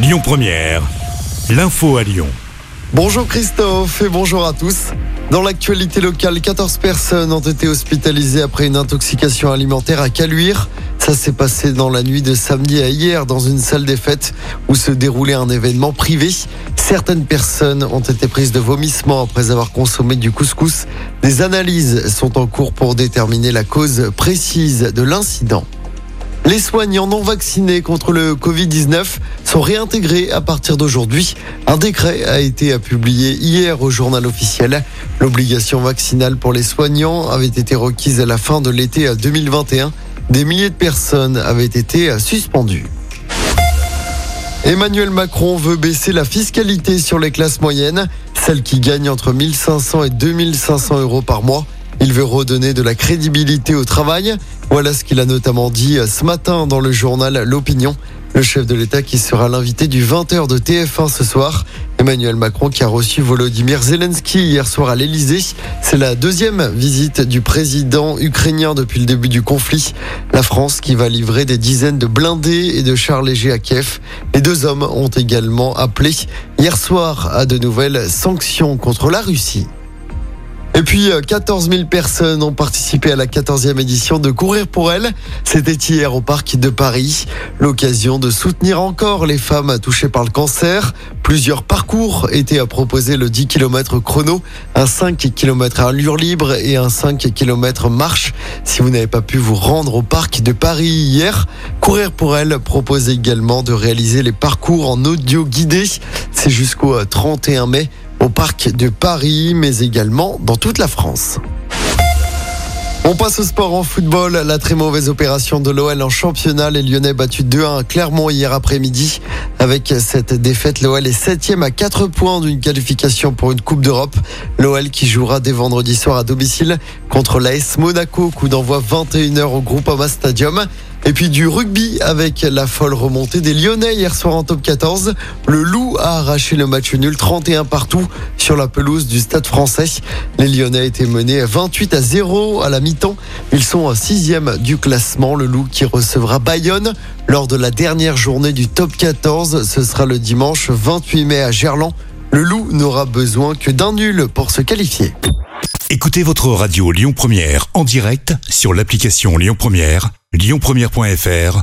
Lyon Première, l'info à Lyon. Bonjour Christophe et bonjour à tous. Dans l'actualité locale, 14 personnes ont été hospitalisées après une intoxication alimentaire à Caluire. Ça s'est passé dans la nuit de samedi à hier dans une salle des fêtes où se déroulait un événement privé. Certaines personnes ont été prises de vomissements après avoir consommé du couscous. Des analyses sont en cours pour déterminer la cause précise de l'incident. Les soignants non vaccinés contre le Covid-19 sont réintégrés à partir d'aujourd'hui. Un décret a été publié hier au journal officiel. L'obligation vaccinale pour les soignants avait été requise à la fin de l'été 2021. Des milliers de personnes avaient été suspendues. Emmanuel Macron veut baisser la fiscalité sur les classes moyennes, celles qui gagnent entre 1500 et 2500 euros par mois. Il veut redonner de la crédibilité au travail. Voilà ce qu'il a notamment dit ce matin dans le journal L'Opinion. Le chef de l'État qui sera l'invité du 20h de TF1 ce soir. Emmanuel Macron qui a reçu Volodymyr Zelensky hier soir à l'Elysée. C'est la deuxième visite du président ukrainien depuis le début du conflit. La France qui va livrer des dizaines de blindés et de chars légers à Kiev. Les deux hommes ont également appelé hier soir à de nouvelles sanctions contre la Russie. Et puis, 14 euh, 000 personnes ont participé à la 14e édition de Courir pour elle. C'était hier au Parc de Paris. L'occasion de soutenir encore les femmes touchées par le cancer. Plusieurs parcours étaient à proposer le 10 km chrono, un 5 km à allure libre et un 5 km marche. Si vous n'avez pas pu vous rendre au Parc de Paris hier, Courir pour elle propose également de réaliser les parcours en audio guidé. C'est jusqu'au 31 mai au parc de Paris, mais également dans toute la France. On passe au sport en football. La très mauvaise opération de l'OL en championnat. Les Lyonnais battus 2-1 à Clermont hier après-midi. Avec cette défaite, l'OL est septième à 4 points d'une qualification pour une Coupe d'Europe. L'OL qui jouera dès vendredi soir à domicile contre l'AS Monaco. Coup d'envoi 21h au Groupama Stadium. Et puis du rugby avec la folle remontée des Lyonnais hier soir en top 14. Le Loup a arraché le match nul 31 partout sur la pelouse du stade français. Les Lyonnais étaient menés 28 à 0 à la mi-temps. Ils sont sixième du classement. Le Loup qui recevra Bayonne lors de la dernière journée du top 14. Ce sera le dimanche 28 mai à Gerland. Le Loup n'aura besoin que d'un nul pour se qualifier. Écoutez votre radio Lyon Première en direct sur l'application Lyon Première, lyonpremière.fr